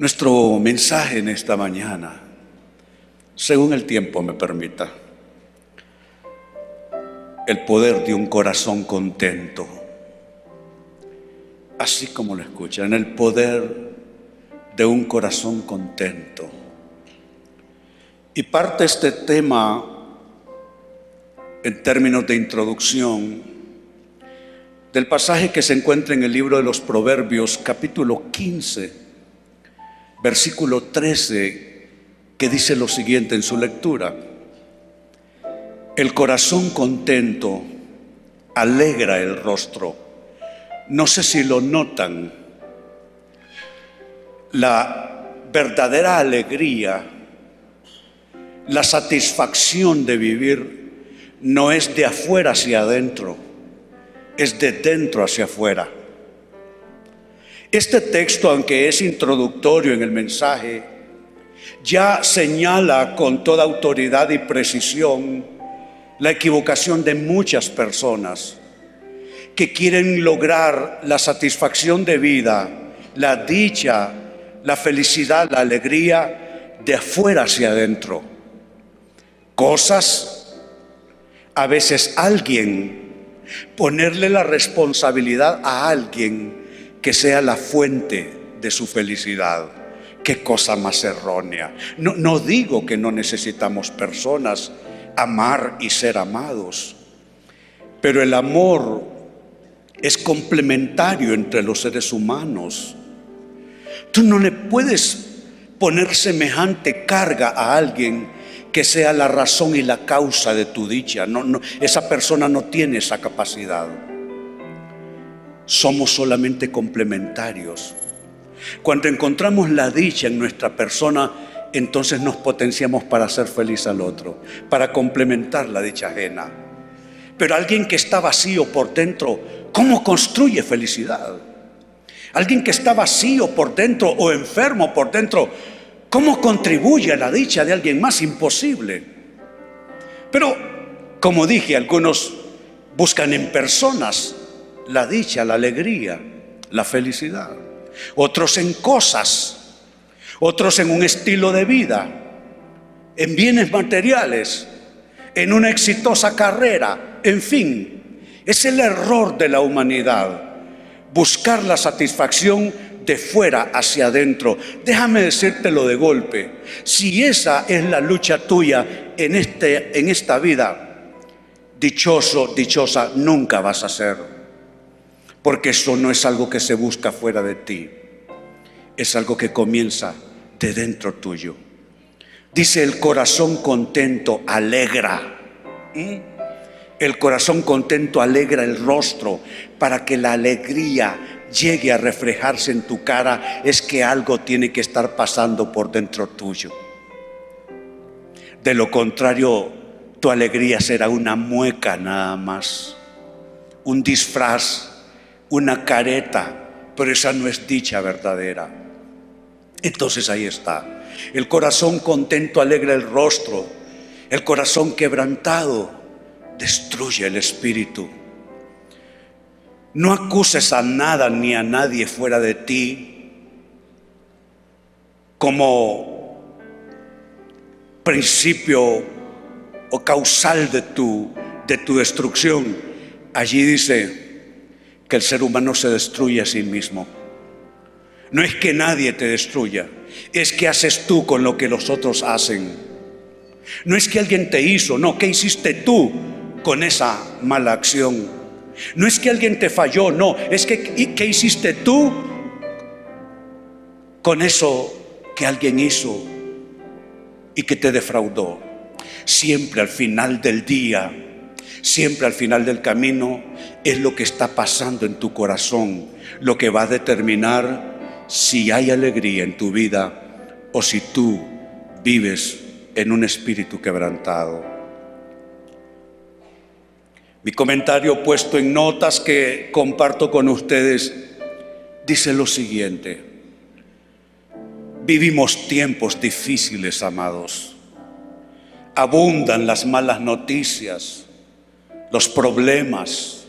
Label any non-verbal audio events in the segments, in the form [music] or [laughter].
Nuestro mensaje en esta mañana, según el tiempo me permita, el poder de un corazón contento, así como lo escuchan, el poder de un corazón contento. Y parte este tema en términos de introducción del pasaje que se encuentra en el libro de los Proverbios capítulo 15, versículo 13, que dice lo siguiente en su lectura. El corazón contento alegra el rostro. No sé si lo notan. La verdadera alegría, la satisfacción de vivir no es de afuera hacia adentro, es de dentro hacia afuera. Este texto, aunque es introductorio en el mensaje, ya señala con toda autoridad y precisión la equivocación de muchas personas que quieren lograr la satisfacción de vida, la dicha, la felicidad, la alegría de afuera hacia adentro. Cosas, a veces alguien, ponerle la responsabilidad a alguien que sea la fuente de su felicidad. Qué cosa más errónea. No, no digo que no necesitamos personas, amar y ser amados, pero el amor es complementario entre los seres humanos. Tú no le puedes poner semejante carga a alguien que sea la razón y la causa de tu dicha. No, esa persona no tiene esa capacidad. Somos solamente complementarios. Cuando encontramos la dicha en nuestra persona, entonces nos potenciamos para hacer feliz al otro, para complementar la dicha ajena. Pero alguien que está vacío por dentro, ¿cómo construye felicidad? Alguien que está vacío por dentro o enfermo por dentro, ¿cómo contribuye a la dicha de alguien más? Imposible. Pero, como dije, algunos buscan en personas la dicha, la alegría, la felicidad. Otros en cosas, otros en un estilo de vida, en bienes materiales, en una exitosa carrera, en fin. Es el error de la humanidad buscar la satisfacción de fuera hacia adentro. Déjame decírtelo de golpe. Si esa es la lucha tuya en, este, en esta vida, dichoso, dichosa, nunca vas a ser. Porque eso no es algo que se busca fuera de ti. Es algo que comienza de dentro tuyo. Dice el corazón contento alegra. ¿Mm? El corazón contento alegra el rostro para que la alegría llegue a reflejarse en tu cara. Es que algo tiene que estar pasando por dentro tuyo. De lo contrario, tu alegría será una mueca nada más, un disfraz, una careta, pero esa no es dicha verdadera. Entonces ahí está. El corazón contento alegra el rostro, el corazón quebrantado destruye el espíritu. No acuses a nada ni a nadie fuera de ti como principio o causal de tu, de tu destrucción. Allí dice que el ser humano se destruye a sí mismo. No es que nadie te destruya, es que haces tú con lo que los otros hacen. No es que alguien te hizo, no, ¿qué hiciste tú con esa mala acción? No es que alguien te falló, no, es que ¿qué hiciste tú con eso que alguien hizo y que te defraudó? Siempre al final del día, siempre al final del camino, es lo que está pasando en tu corazón, lo que va a determinar si hay alegría en tu vida o si tú vives en un espíritu quebrantado. Mi comentario puesto en notas que comparto con ustedes dice lo siguiente. Vivimos tiempos difíciles, amados. Abundan las malas noticias, los problemas.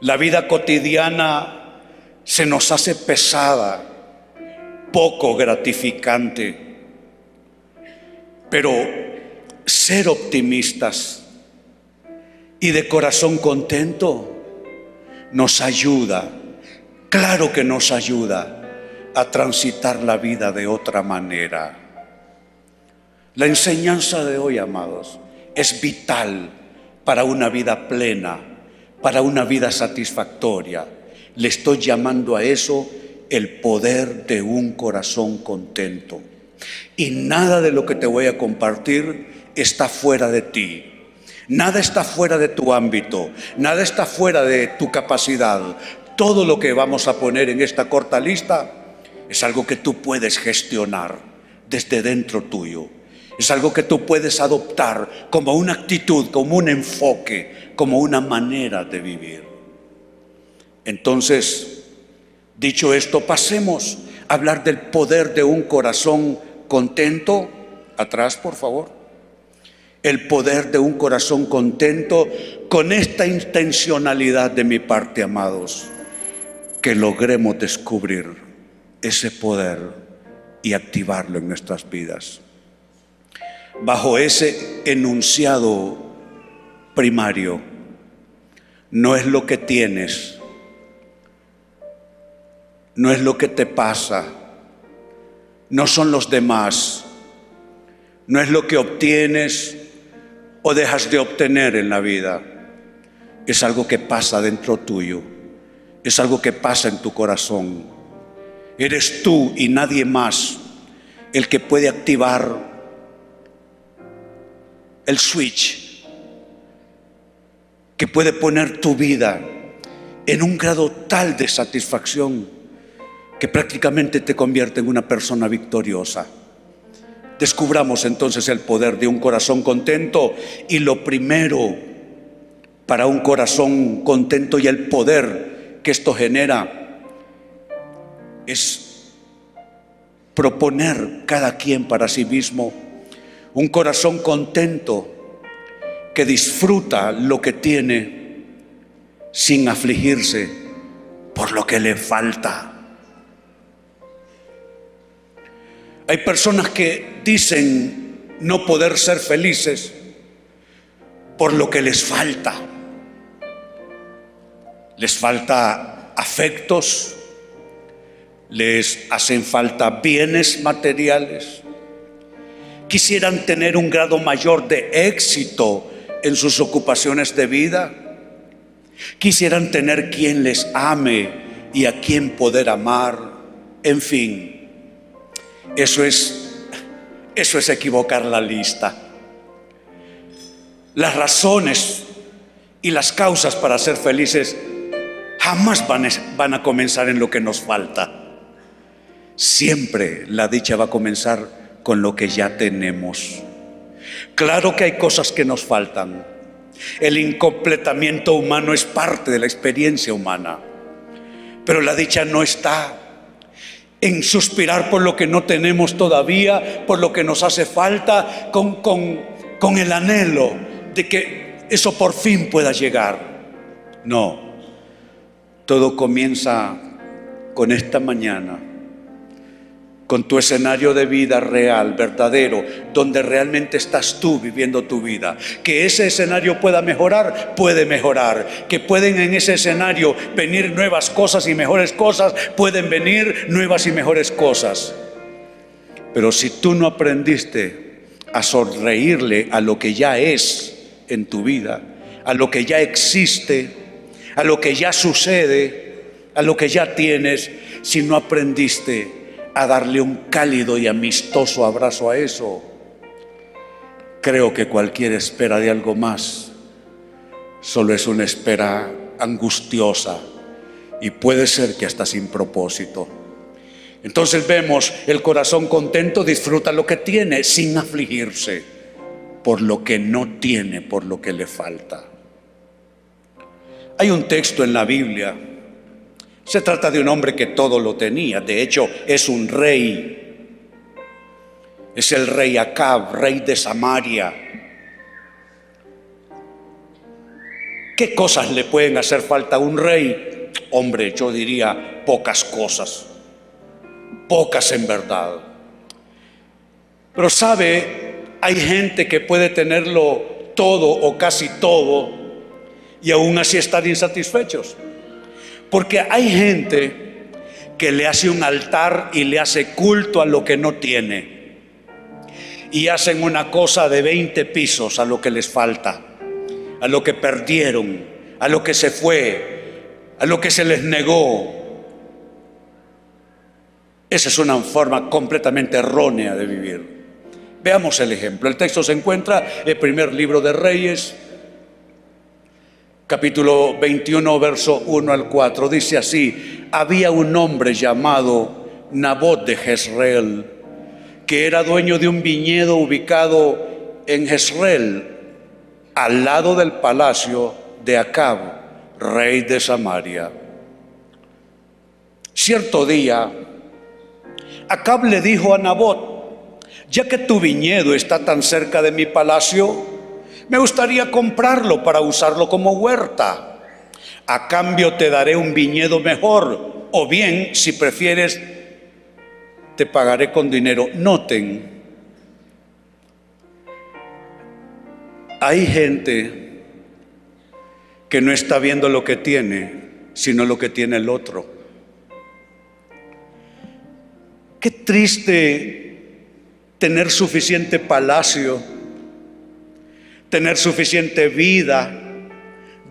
La vida cotidiana se nos hace pesada poco gratificante. Pero ser optimistas y de corazón contento nos ayuda, claro que nos ayuda a transitar la vida de otra manera. La enseñanza de hoy, amados, es vital para una vida plena, para una vida satisfactoria. Le estoy llamando a eso el poder de un corazón contento. Y nada de lo que te voy a compartir está fuera de ti. Nada está fuera de tu ámbito, nada está fuera de tu capacidad. Todo lo que vamos a poner en esta corta lista es algo que tú puedes gestionar desde dentro tuyo. Es algo que tú puedes adoptar como una actitud, como un enfoque, como una manera de vivir. Entonces, dicho esto, pasemos a hablar del poder de un corazón contento. Atrás, por favor. El poder de un corazón contento con esta intencionalidad de mi parte, amados, que logremos descubrir ese poder y activarlo en nuestras vidas bajo ese enunciado primario. No es lo que tienes, no es lo que te pasa, no son los demás, no es lo que obtienes o dejas de obtener en la vida, es algo que pasa dentro tuyo, es algo que pasa en tu corazón. Eres tú y nadie más el que puede activar el switch que puede poner tu vida en un grado tal de satisfacción que prácticamente te convierte en una persona victoriosa. Descubramos entonces el poder de un corazón contento y lo primero para un corazón contento y el poder que esto genera es proponer cada quien para sí mismo un corazón contento que disfruta lo que tiene sin afligirse por lo que le falta. Hay personas que dicen no poder ser felices por lo que les falta. Les falta afectos, les hacen falta bienes materiales, quisieran tener un grado mayor de éxito en sus ocupaciones de vida, quisieran tener quien les ame y a quien poder amar, en fin, eso es, eso es equivocar la lista. Las razones y las causas para ser felices jamás van, van a comenzar en lo que nos falta. Siempre la dicha va a comenzar con lo que ya tenemos. Claro que hay cosas que nos faltan. El incompletamiento humano es parte de la experiencia humana. Pero la dicha no está en suspirar por lo que no tenemos todavía, por lo que nos hace falta, con, con, con el anhelo de que eso por fin pueda llegar. No, todo comienza con esta mañana con tu escenario de vida real, verdadero, donde realmente estás tú viviendo tu vida. Que ese escenario pueda mejorar, puede mejorar. Que pueden en ese escenario venir nuevas cosas y mejores cosas, pueden venir nuevas y mejores cosas. Pero si tú no aprendiste a sonreírle a lo que ya es en tu vida, a lo que ya existe, a lo que ya sucede, a lo que ya tienes, si no aprendiste a darle un cálido y amistoso abrazo a eso, creo que cualquier espera de algo más solo es una espera angustiosa y puede ser que hasta sin propósito. Entonces vemos el corazón contento disfruta lo que tiene sin afligirse por lo que no tiene, por lo que le falta. Hay un texto en la Biblia se trata de un hombre que todo lo tenía, de hecho es un rey. Es el rey Acab, rey de Samaria. ¿Qué cosas le pueden hacer falta a un rey? Hombre, yo diría pocas cosas. pocas en verdad. Pero sabe, hay gente que puede tenerlo todo o casi todo y aún así estar insatisfechos. Porque hay gente que le hace un altar y le hace culto a lo que no tiene. Y hacen una cosa de 20 pisos a lo que les falta, a lo que perdieron, a lo que se fue, a lo que se les negó. Esa es una forma completamente errónea de vivir. Veamos el ejemplo. El texto se encuentra en el primer libro de Reyes, capítulo 21, verso 1 al 4. Dice así, había un hombre llamado Nabot de Jezreel, que era dueño de un viñedo ubicado en Jezreel, al lado del palacio de Acab, rey de Samaria. Cierto día, Acab le dijo a Nabot, ya que tu viñedo está tan cerca de mi palacio, me gustaría comprarlo para usarlo como huerta. A cambio te daré un viñedo mejor. O bien, si prefieres, te pagaré con dinero. Noten, hay gente que no está viendo lo que tiene, sino lo que tiene el otro. Qué triste tener suficiente palacio tener suficiente vida.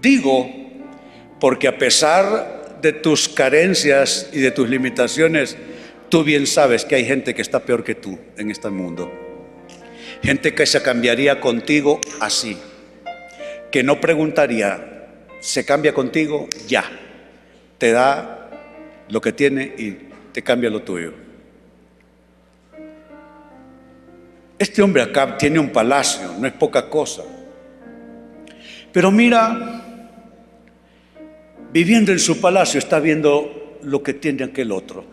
Digo, porque a pesar de tus carencias y de tus limitaciones, tú bien sabes que hay gente que está peor que tú en este mundo. Gente que se cambiaría contigo así, que no preguntaría, ¿se cambia contigo? Ya. Te da lo que tiene y te cambia lo tuyo. Este hombre acá tiene un palacio, no es poca cosa. Pero mira, viviendo en su palacio está viendo lo que tiene aquel otro.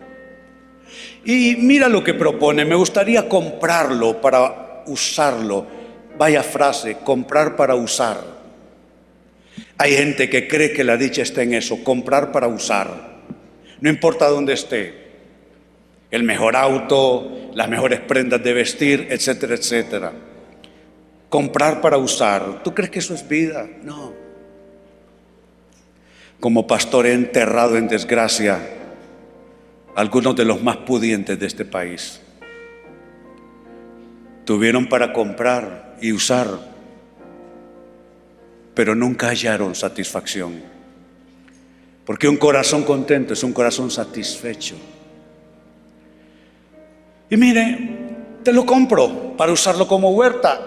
Y mira lo que propone, me gustaría comprarlo para usarlo. Vaya frase, comprar para usar. Hay gente que cree que la dicha está en eso, comprar para usar. No importa dónde esté el mejor auto, las mejores prendas de vestir, etcétera, etcétera. Comprar para usar. ¿Tú crees que eso es vida? No. Como pastor he enterrado en desgracia algunos de los más pudientes de este país. Tuvieron para comprar y usar, pero nunca hallaron satisfacción. Porque un corazón contento es un corazón satisfecho. Y mire, te lo compro para usarlo como huerta.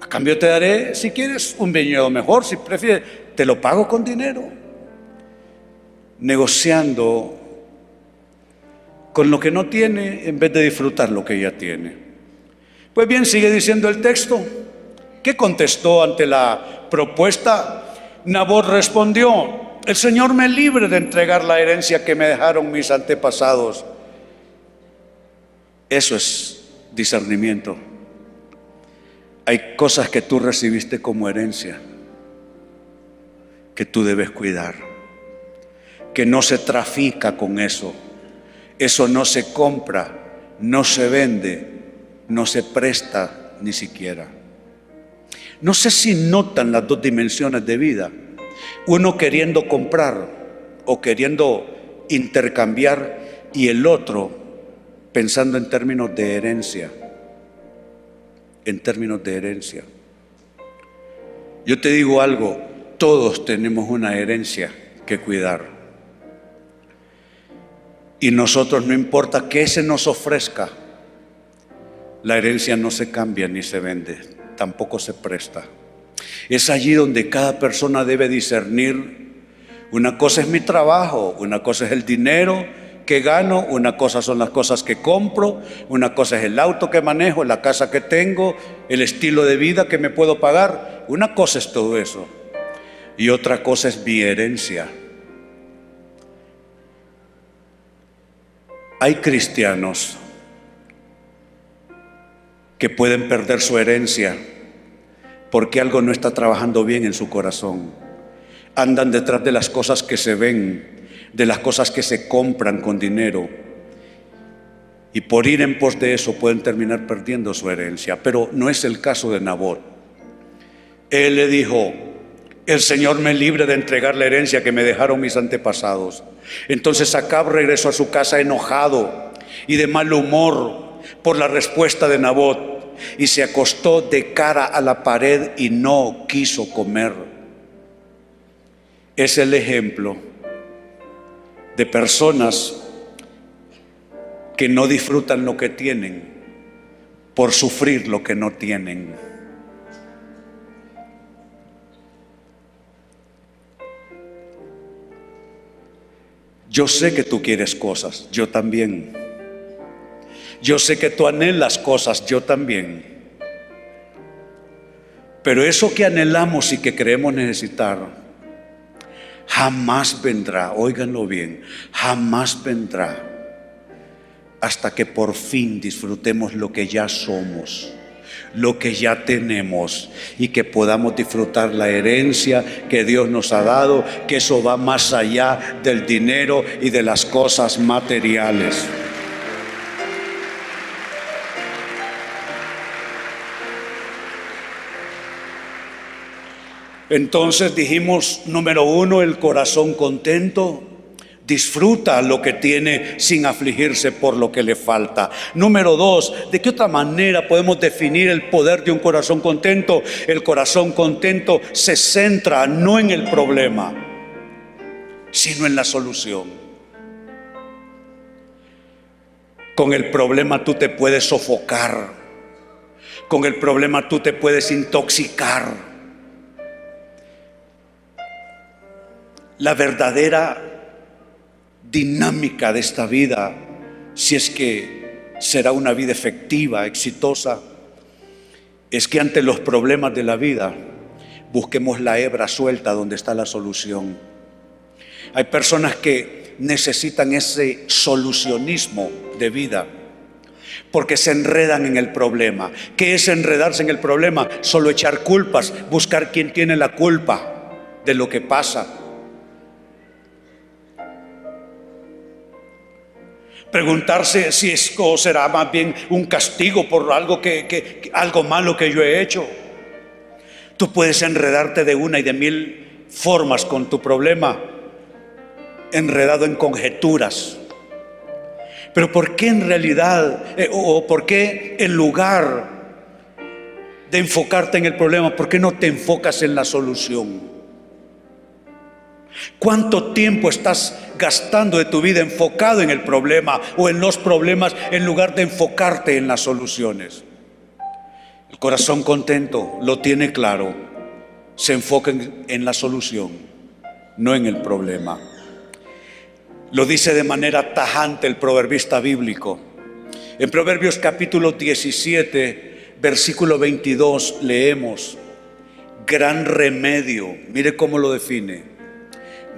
A cambio te daré, si quieres, un viñedo mejor, si prefieres, te lo pago con dinero. Negociando con lo que no tiene en vez de disfrutar lo que ya tiene. Pues bien, sigue diciendo el texto. ¿Qué contestó ante la propuesta? Nabot respondió, el Señor me libre de entregar la herencia que me dejaron mis antepasados eso es discernimiento. Hay cosas que tú recibiste como herencia que tú debes cuidar, que no se trafica con eso, eso no se compra, no se vende, no se presta ni siquiera. No sé si notan las dos dimensiones de vida, uno queriendo comprar o queriendo intercambiar y el otro pensando en términos de herencia, en términos de herencia. Yo te digo algo, todos tenemos una herencia que cuidar. Y nosotros no importa que se nos ofrezca, la herencia no se cambia ni se vende, tampoco se presta. Es allí donde cada persona debe discernir, una cosa es mi trabajo, una cosa es el dinero, que gano, una cosa son las cosas que compro, una cosa es el auto que manejo, la casa que tengo, el estilo de vida que me puedo pagar. Una cosa es todo eso. Y otra cosa es mi herencia. Hay cristianos que pueden perder su herencia porque algo no está trabajando bien en su corazón. Andan detrás de las cosas que se ven de las cosas que se compran con dinero Y por ir en pos de eso pueden terminar perdiendo su herencia. Pero no es el caso de Nabot. Él le dijo, el Señor me libre de entregar la herencia que me dejaron mis antepasados. Entonces Acab regresó a su casa enojado y de mal humor por la respuesta de Nabot y se acostó de cara a la pared y no quiso comer. Es el ejemplo de personas que no disfrutan lo que tienen por sufrir lo que no tienen. Yo sé que tú quieres cosas, yo también. Yo sé que tú anhelas cosas, yo también. Pero eso que anhelamos y que creemos necesitar, jamás vendrá, óiganlo bien, jamás vendrá hasta que por fin disfrutemos lo que ya somos lo que ya tenemos y que podamos disfrutar la herencia que Dios nos ha dado, que eso va más allá del dinero y de las cosas materiales. Entonces dijimos, número uno, el corazón contento disfruta lo que tiene sin afligirse por lo que le falta. Número dos, ¿de qué otra manera podemos definir el poder de un corazón contento? El corazón contento se centra no en el problema, sino en la solución. Con el problema tú te puedes sofocar, con el problema tú te puedes intoxicar. La verdadera dinámica de esta vida, si es que será una vida efectiva, exitosa, es que ante los problemas de la vida busquemos la hebra suelta donde está la solución. Hay personas que necesitan ese solucionismo de vida porque se enredan en el problema. ¿Qué es enredarse en el problema? Solo echar culpas, buscar quién tiene la culpa de lo que pasa. Preguntarse si esto será más bien un castigo por algo, que, algo malo que yo he hecho. Tú puedes enredarte de una y de mil formas con tu problema, enredado en conjeturas. Pero ¿por qué en realidad, eh, o por qué en lugar de enfocarte en el problema, por qué no te enfocas en la solución? ¿Cuánto tiempo estás gastando de tu vida enfocado en el problema o en los problemas en lugar de enfocarte en las soluciones? El corazón contento lo tiene claro, se enfoca en, la solución, no en el problema. Lo dice de manera tajante el proverbista bíblico. En Proverbios capítulo 17, versículo 22 leemos, gran remedio, mire cómo lo define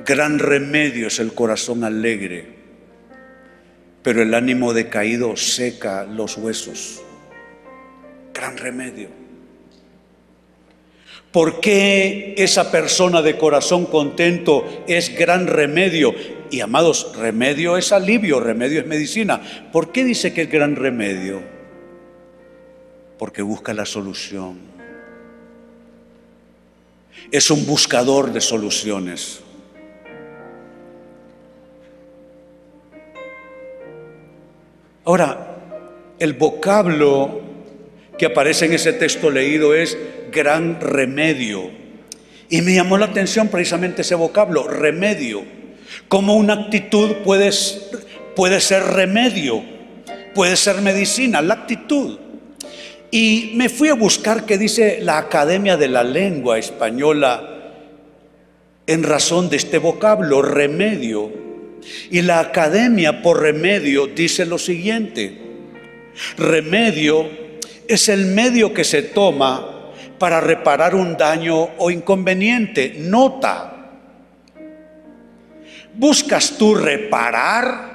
Gran remedio es el corazón alegre, pero el ánimo decaído seca los huesos. Gran remedio. ¿Por qué esa persona de corazón contento es gran remedio? Y amados, remedio es alivio, remedio es medicina. ¿Por qué dice que es gran remedio? Porque busca la solución. Es un buscador de soluciones. Ahora, el vocablo que aparece en ese texto leído es gran remedio. Y me llamó la atención precisamente ese vocablo, remedio. Como una actitud puede, puede ser remedio, puede ser medicina, la actitud. Y me fui a buscar qué dice la Academia de la Lengua Española en razón de este vocablo, remedio. Y la academia por remedio dice lo siguiente, remedio es el medio que se toma para reparar un daño o inconveniente. Nota, ¿buscas tú reparar?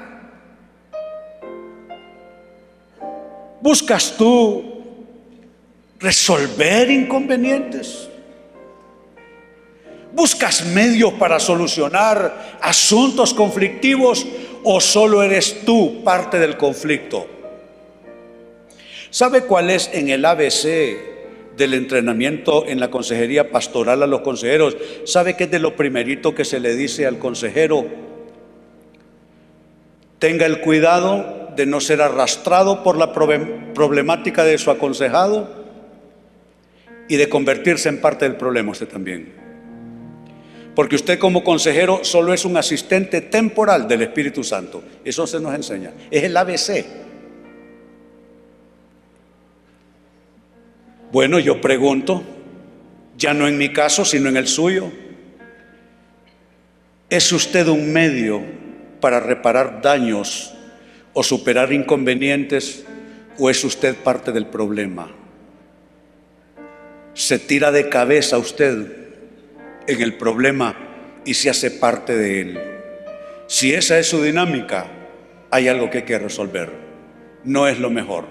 ¿Buscas tú resolver inconvenientes? ¿Buscas medios para solucionar asuntos conflictivos o solo eres tú parte del conflicto? ¿Sabe cuál es en el ABC del entrenamiento en la consejería pastoral a los consejeros? ¿Sabe qué es de lo primerito que se le dice al consejero? Tenga el cuidado de no ser arrastrado por la problemática de su aconsejado y de convertirse en parte del problema usted también. Porque usted como consejero solo es un asistente temporal del Espíritu Santo. Eso se nos enseña. Es el ABC. Bueno, yo pregunto, ya no en mi caso, sino en el suyo. ¿Es usted un medio para reparar daños o superar inconvenientes o es usted parte del problema? se tira de cabeza usted en el problema y se hace parte de él. Si esa es su dinámica, hay algo que hay que resolver. No es lo mejor.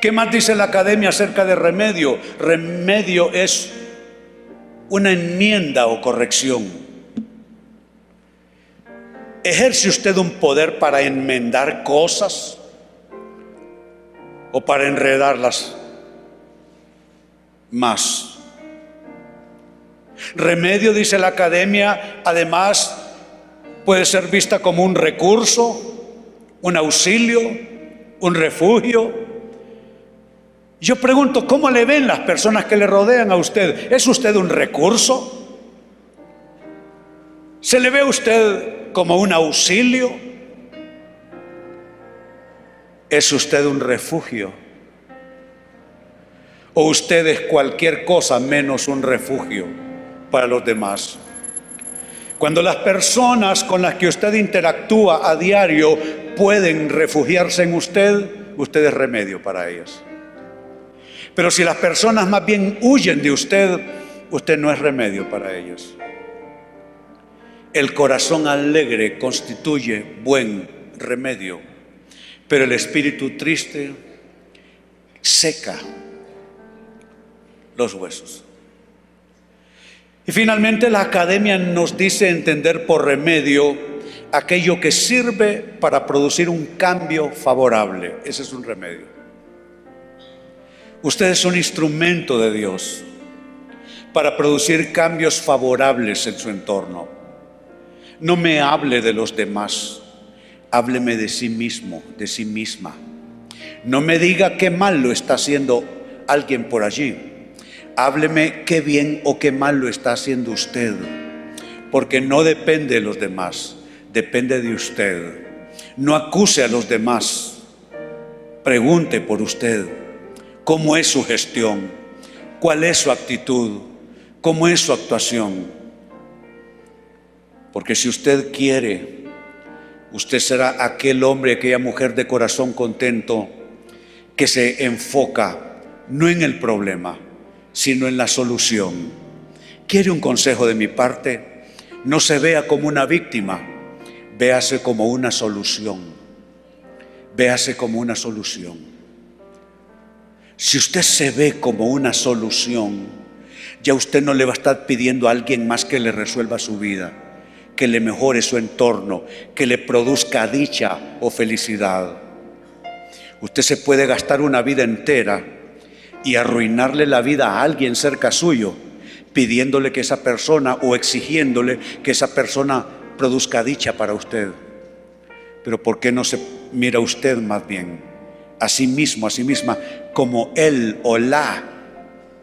¿Qué más dice la academia acerca de remedio? Remedio es una enmienda o corrección. ¿Ejerce usted un poder para enmendar cosas o para enredarlas? más. Remedio, dice la academia, además puede ser vista como un recurso, un auxilio, un refugio. Yo pregunto, ¿cómo le ven las personas que le rodean a usted? ¿Es usted un recurso? ¿Se le ve a usted como un auxilio? ¿Es usted un refugio? ¿O usted es cualquier cosa menos un refugio para los demás? Cuando las personas con las que usted interactúa a diario pueden refugiarse en usted, usted es remedio para ellas. Pero si las personas más bien huyen de usted, usted no es remedio para ellas. El corazón alegre constituye buen remedio, pero el espíritu triste seca los huesos. Y finalmente la academia nos dice entender por remedio aquello que sirve para producir un cambio favorable. Ese es un remedio. Usted es un instrumento de Dios para producir cambios favorables en su entorno. No me hable de los demás, hábleme de sí mismo, de sí misma. No me diga qué mal lo está haciendo alguien por allí hábleme qué bien o qué mal lo está haciendo usted, porque no depende de los demás, depende de usted. No acuse a los demás, pregunte por usted cómo es su gestión, cuál es su actitud, cómo es su actuación. Porque si usted quiere, usted será aquel hombre, aquella mujer de corazón contento que se enfoca no en el problema, sino en la solución. ¿Quiere un consejo de mi parte? No se vea como una víctima, véase como una solución. Véase como una solución. Si usted se ve como una solución, ya usted no le va a estar pidiendo a alguien más que le resuelva su vida, que le mejore su entorno, que le produzca dicha o felicidad. Usted se puede gastar una vida entera y arruinarle la vida a alguien cerca suyo, pidiéndole que esa persona o exigiéndole que esa persona produzca dicha para usted. Pero ¿por qué no se mira usted más bien a sí mismo, a sí misma, como él o la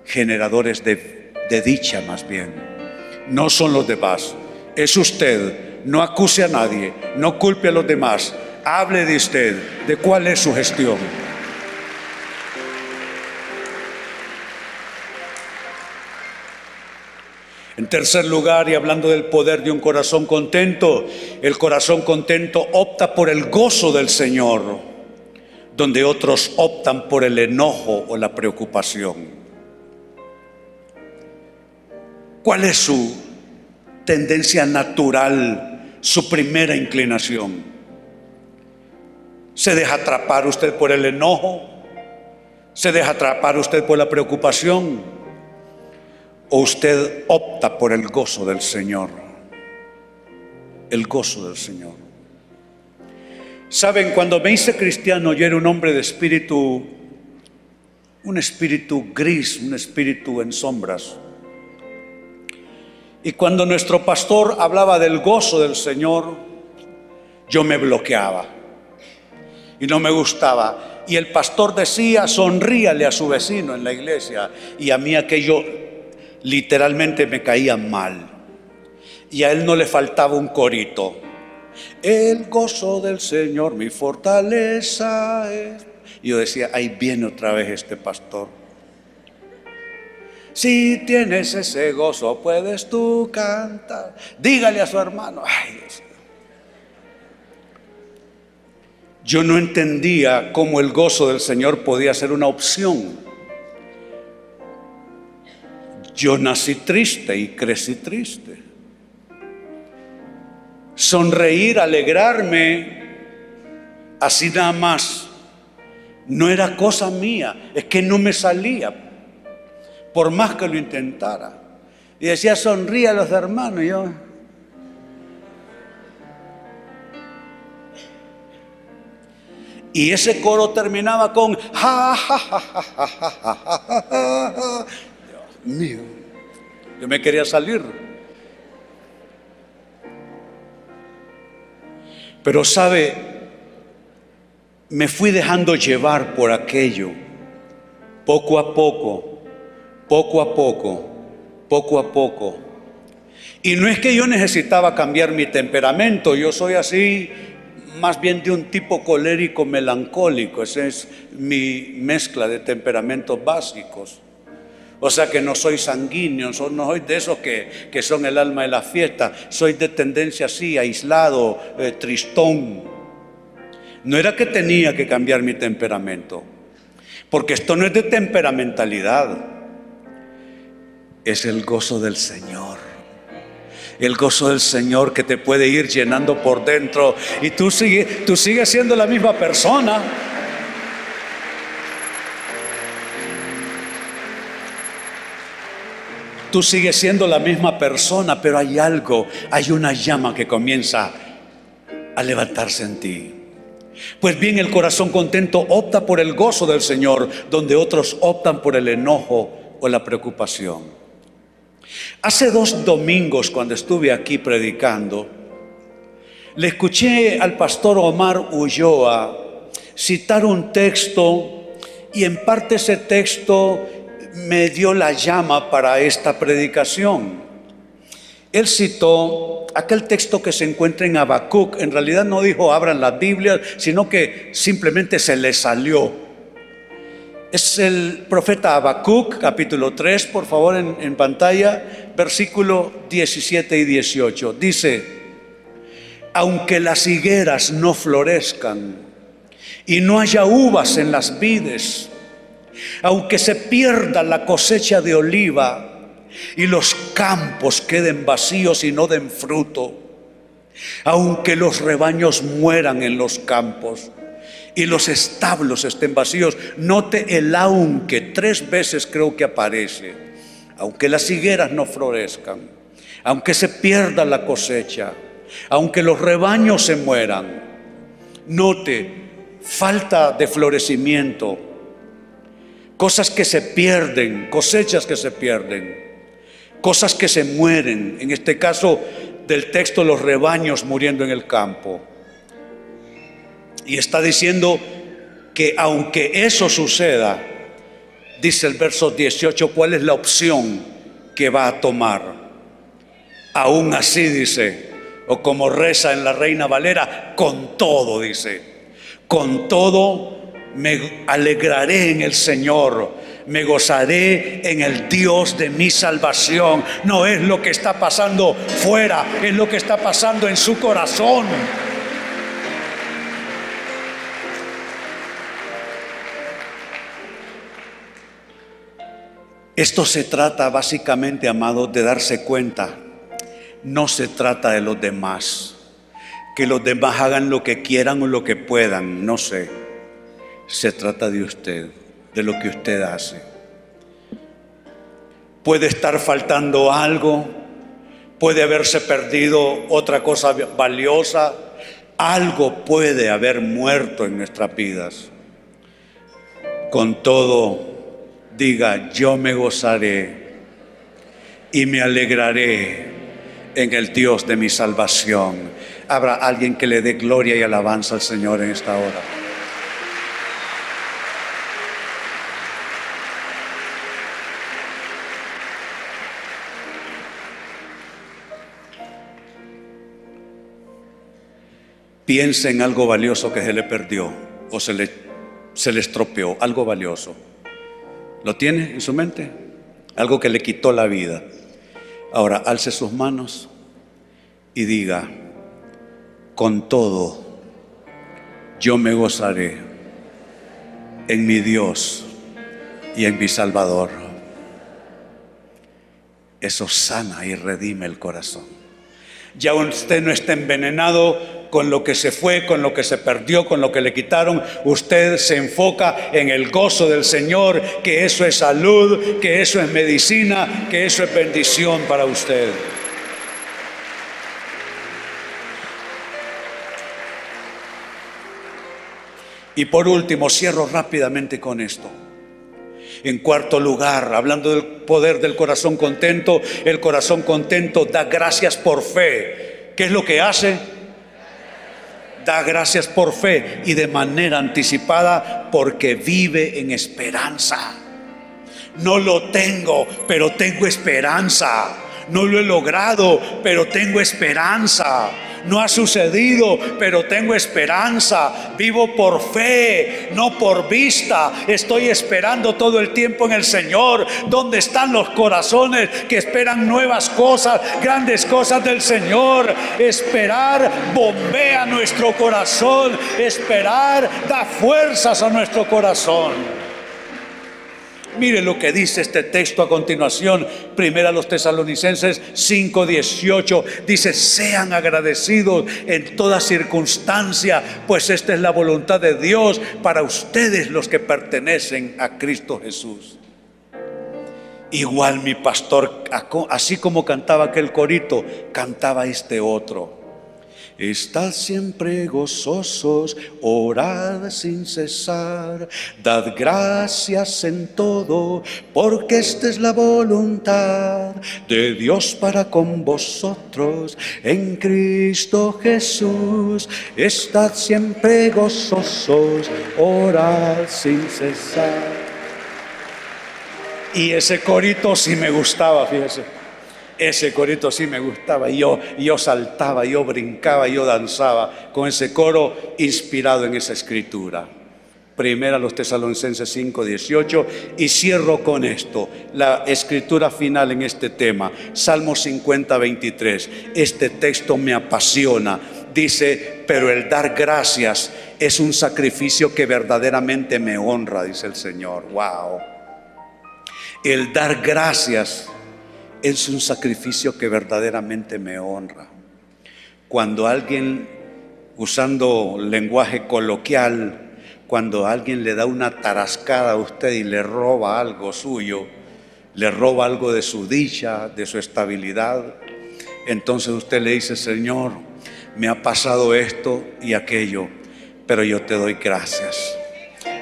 generadores de, dicha más bien? No son los demás, es usted. No acuse a nadie, no culpe a los demás. Hable de usted, de cuál es su gestión. En tercer lugar, y hablando del poder de un corazón contento, el corazón contento opta por el gozo del Señor, donde otros optan por el enojo o la preocupación. ¿Cuál es su tendencia natural, su primera inclinación? ¿Se deja atrapar usted por el enojo? ¿Se deja atrapar usted por la preocupación? ¿O usted opta por el gozo del Señor? El gozo del Señor. Saben, cuando me hice cristiano yo era un hombre de espíritu un espíritu gris, un espíritu en sombras. Y cuando nuestro pastor hablaba del gozo del Señor, yo me bloqueaba y no me gustaba. Y el pastor decía, sonríale a su vecino en la iglesia. Y a mí aquello literalmente me caía mal. Y a él no le faltaba un corito. El gozo del Señor, mi fortaleza es. Yo decía, ahí viene otra vez este pastor. Si tienes ese gozo, puedes tú cantar. Dígale a su hermano, ay. Yo no entendía cómo el gozo del Señor podía ser una opción. Yo nací triste y crecí triste. Sonreír, alegrarme, así nada más, no era cosa mía, es que no me salía, por más que lo intentara. Y decía, sonríe a los hermanos, y yo... Y ese coro terminaba con ja, ja, ja, ja, ja, ja, ja, ja, Dios mío, yo me quería salir. Pero sabe, me fui dejando llevar por aquello, poco a poco, poco a poco, poco a poco. Y no es que yo necesitaba cambiar mi temperamento, yo soy así más bien de un tipo colérico melancólico, esa es mi mezcla de temperamentos básicos. O sea que no soy sanguíneo, no soy de esos que, son el alma de la fiesta, soy de tendencia así, aislado, eh, tristón. No era que tenía que cambiar mi temperamento, porque esto no es de temperamentalidad, es el gozo del Señor el gozo del Señor que te puede ir llenando por dentro y tú, sigues, tú sigues siendo la misma persona. Tú sigues siendo la misma persona, pero hay algo, hay una llama que comienza a levantarse en ti. Pues bien, el corazón contento opta por el gozo del Señor, donde otros optan por el enojo o la preocupación. Hace dos domingos cuando estuve aquí predicando, le escuché al pastor Omar Ulloa citar un texto y en parte ese texto me dio la llama para esta predicación. Él citó aquel texto que se encuentra en Habacuc, en realidad no dijo abran las Biblias, sino que simplemente se le salió es el profeta Habacuc, capítulo 3, por favor en, en, pantalla, versículo 17 y 18. Dice, aunque las higueras no florezcan y no haya uvas en las vides, aunque se pierda la cosecha de oliva y los campos queden vacíos y no den fruto, aunque los rebaños mueran en los campos, y los establos estén vacíos. Note el aunque, tres veces creo que aparece. Aunque las higueras no florezcan, aunque se pierda la cosecha, aunque los rebaños se mueran. Note, falta de florecimiento, cosas que se pierden, cosechas que se pierden, cosas que se mueren. En este caso del texto, los rebaños muriendo en el campo. Y está diciendo que aunque eso suceda, dice el verso 18, ¿cuál es la opción que va a tomar? Aún así dice, o como reza en la Reina Valera, con todo dice, con todo me alegraré en el Señor, me gozaré en el Dios de mi salvación. No es lo que está pasando fuera, es lo que está pasando en su corazón. Esto se trata básicamente, amados, de darse cuenta. No se trata de los demás. Que los demás hagan lo que quieran o lo que puedan, no sé. Se trata de usted, de lo que usted hace. Puede estar faltando algo, puede haberse perdido otra cosa valiosa, algo puede haber muerto en nuestras vidas. Con todo, diga, yo me gozaré y me alegraré en el Dios de mi salvación. Habrá alguien que le dé gloria y alabanza al Señor en esta hora. Piensa en algo valioso que se le perdió o se le, se le estropeó, algo valioso. ¿Lo tiene en su mente? Algo que le quitó la vida. Ahora, alce sus manos y diga, con todo, yo me gozaré en mi Dios y en mi Salvador. Eso sana y redime el corazón. Ya usted no está envenenado con lo que se fue, con lo que se perdió, con lo que le quitaron. Usted se enfoca en el gozo del Señor, que eso es salud, que eso es medicina, que eso es bendición para usted. Y por último, cierro rápidamente con esto. En cuarto lugar, hablando del poder del corazón contento, el corazón contento da gracias por fe. ¿Qué es lo que hace? Da gracias por fe y de manera anticipada porque vive en esperanza. No lo tengo, pero tengo esperanza. No lo he logrado, pero tengo esperanza. No ha sucedido, pero tengo esperanza. Vivo por fe, no por vista. Estoy esperando todo el tiempo en el Señor. ¿Dónde están los corazones que esperan nuevas cosas, grandes cosas del Señor? Esperar bombea nuestro corazón. Esperar da fuerzas a nuestro corazón. Mire lo que dice este texto a continuación, primera a los tesalonicenses 5:18, dice, sean agradecidos en toda circunstancia, pues esta es la voluntad de Dios para ustedes los que pertenecen a Cristo Jesús. Igual mi pastor, así como cantaba aquel corito, cantaba este otro. Estad siempre gozosos, orad sin cesar, dad gracias en todo, porque esta es la voluntad de Dios para con vosotros en Cristo Jesús. Estad siempre gozosos, orad sin cesar. Y ese corito sí me gustaba, fíjese. Ese corito sí me gustaba. Y yo, yo saltaba, yo brincaba, yo danzaba con ese coro inspirado en esa escritura. Primera los Tesalonicenses 5, 18. Y cierro con esto, la escritura final en este tema, Salmo 50, 23. Este texto me apasiona. Dice, pero el dar gracias es un sacrificio que verdaderamente me honra, dice el Señor. Wow. El dar gracias es un sacrificio que verdaderamente me honra. Cuando alguien, usando lenguaje coloquial, cuando alguien le da una tarascada a usted y le roba algo suyo, le roba algo de su dicha, de su estabilidad, entonces usted le dice, Señor, me ha pasado esto y aquello, pero yo te doy gracias.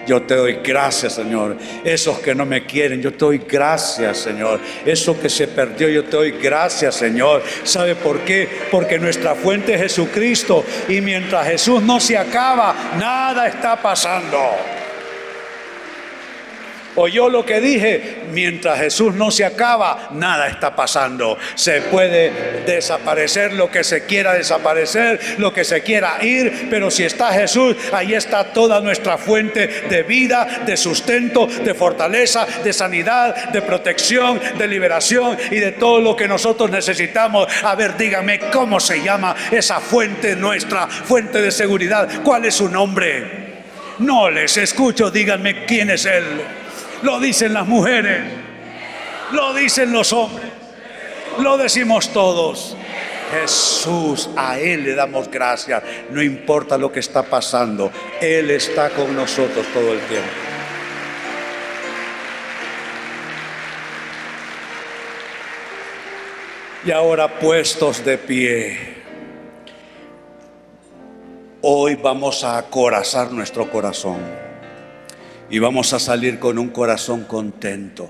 Yo te doy gracias, Señor. Esos que no me quieren, yo te doy gracias, Señor. Eso que se perdió, yo te doy gracias, Señor. ¿Sabe por qué? Porque nuestra fuente es Jesucristo. Y mientras Jesús no se acaba, nada está pasando. Oyó lo que dije, mientras Jesús no se acaba, nada está pasando. Se puede desaparecer lo que se quiera desaparecer, lo que se quiera ir, pero si está Jesús, ahí está toda nuestra fuente de vida, de sustento, de fortaleza, de sanidad, de protección, de liberación y de todo lo que nosotros necesitamos. A ver, dígame cómo se llama esa fuente nuestra, fuente de seguridad. ¿Cuál es su nombre? No les escucho, díganme quién es Él. Lo dicen las mujeres. Lo dicen los hombres. Lo decimos todos. Jesús, a Él le damos gracias. No importa lo que está pasando. Él está con nosotros todo el tiempo. Y ahora puestos de pie. Hoy vamos a acorazar nuestro corazón y vamos a salir con un corazón contento.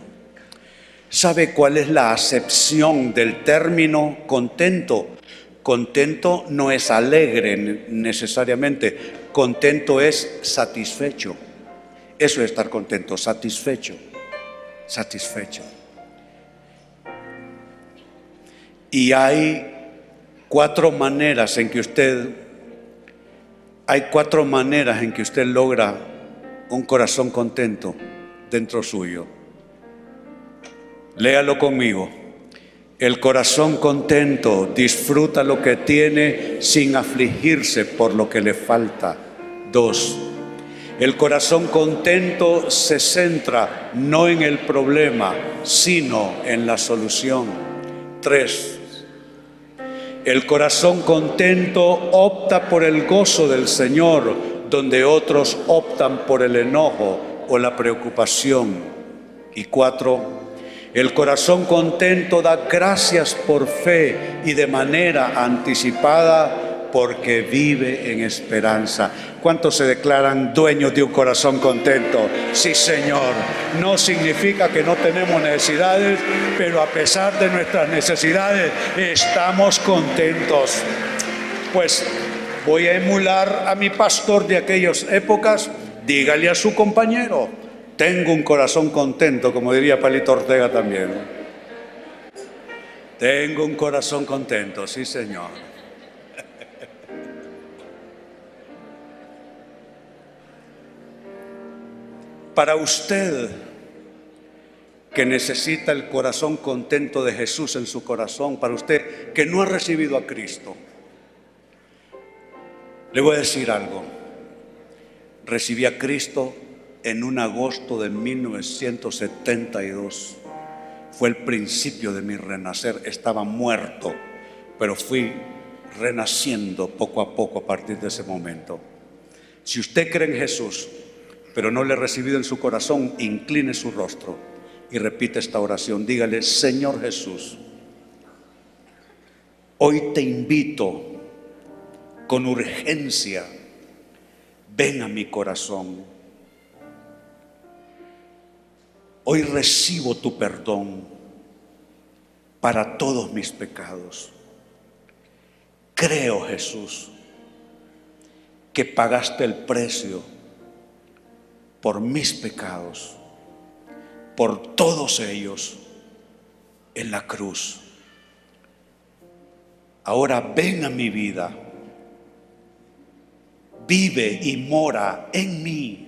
¿Sabe cuál es la acepción del término contento? Contento no es alegre necesariamente, contento es satisfecho. Eso es estar contento, satisfecho, satisfecho. Y hay cuatro maneras en que usted, hay cuatro maneras en que usted logra un corazón contento dentro suyo. Léalo conmigo. El corazón contento disfruta lo que tiene sin afligirse por lo que le falta. Dos, el corazón contento se centra no en el problema, sino en la solución. Tres, el corazón contento opta por el gozo del Señor, donde otros optan por el enojo o la preocupación. Y cuatro, el corazón contento da gracias por fe y de manera anticipada porque vive en esperanza. ¿Cuántos se declaran dueños de un corazón contento? Sí, Señor. No significa que no tenemos necesidades, pero a pesar de nuestras necesidades estamos contentos. Pues voy a emular a mi pastor de aquellas épocas. Dígale a su compañero, tengo un corazón contento, como diría Palito Ortega también. Tengo un corazón contento, sí, Señor. [laughs] Para usted que necesita el corazón contento de Jesús en su corazón, para usted que no ha recibido a Cristo, le voy a decir algo. Recibí a Cristo en un agosto de 1972. Fue el principio de mi renacer. Estaba muerto, pero fui renaciendo poco a poco a partir de ese momento. Si usted cree en Jesús, pero no le ha recibido en su corazón, incline su rostro y repite esta oración. Dígale, Señor Jesús, hoy te invito con urgencia, ven a mi corazón. Hoy recibo tu perdón para todos mis pecados. Creo, Jesús, que pagaste el precio por mis pecados, por todos ellos en la cruz. Ahora ven a mi vida, vive y mora en mí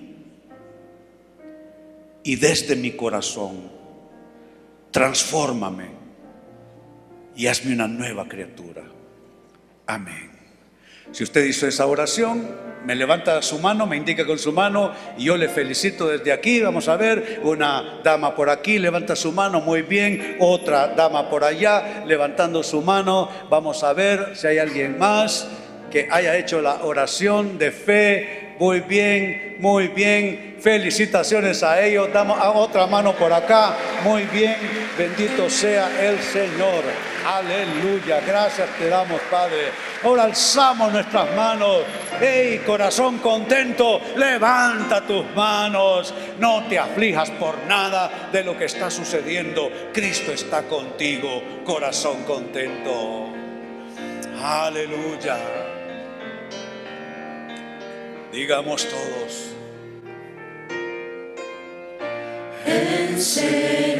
y desde mi corazón, transfórmame y hazme una nueva criatura. Amén. Si usted hizo esa oración, me levanta su mano, me indica con su mano y yo le felicito desde aquí. Vamos a ver, una dama por aquí levanta su mano, muy bien. Otra dama por allá levantando su mano. Vamos a ver si hay alguien más que haya hecho la oración de fe. Muy bien, muy bien. Felicitaciones a ellos. Damos a otra mano por acá. Muy bien. Bendito sea el Señor. Aleluya. Gracias te damos, Padre. Ahora alzamos nuestras manos. Hey, corazón contento, levanta tus manos. No te aflijas por nada de lo que está sucediendo. Cristo está contigo, corazón contento. Aleluya. Digamos todos. Enséñame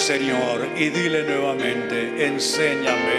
Señor y dile nuevamente, enséñame.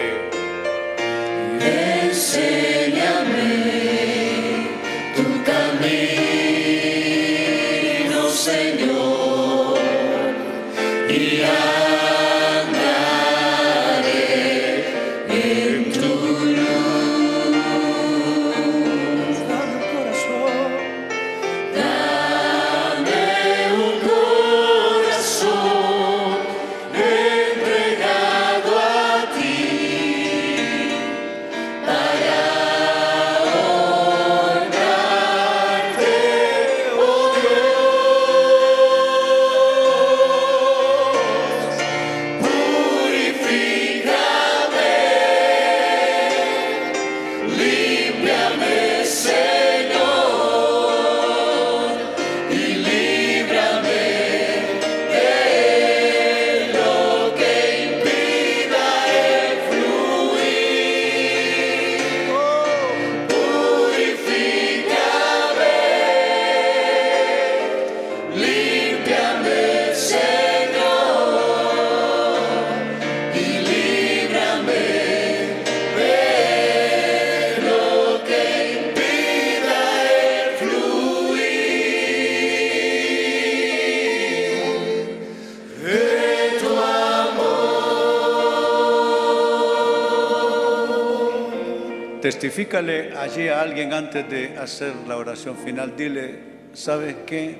Testifícale allí a alguien antes de hacer la oración final. Dile, ¿sabes qué?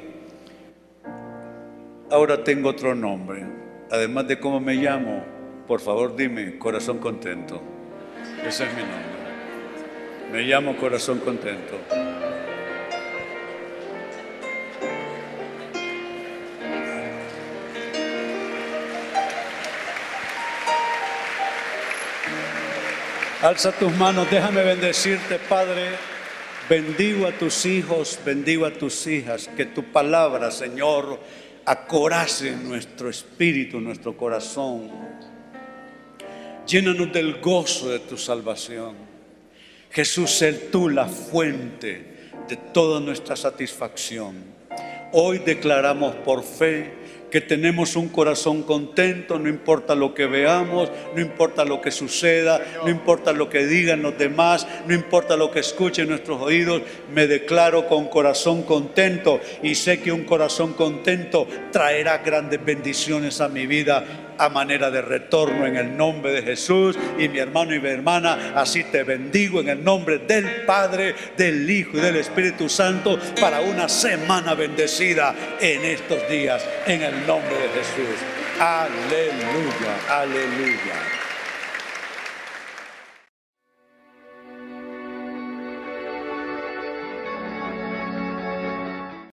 Ahora tengo otro nombre. Además de cómo me llamo, por favor dime, corazón contento. Ese es mi nombre. Me llamo corazón contento. Alza tus manos, déjame bendecirte, Padre. Bendigo a tus hijos, bendigo a tus hijas. Que tu palabra, Señor, acorace nuestro espíritu, nuestro corazón. Llénanos del gozo de tu salvación. Jesús, sé tú la fuente de toda nuestra satisfacción. Hoy declaramos por fe que tenemos un corazón contento, no importa lo que veamos, no importa lo que suceda, no importa lo que digan los demás, no importa lo que escuchen nuestros oídos, me declaro con corazón contento y sé que un corazón contento traerá grandes bendiciones a mi vida a manera de retorno en el nombre de Jesús y mi hermano y mi hermana, así te bendigo en el nombre del Padre, del Hijo y del Espíritu Santo para una semana bendecida en estos días, en el nombre de Jesús. Aleluya, aleluya.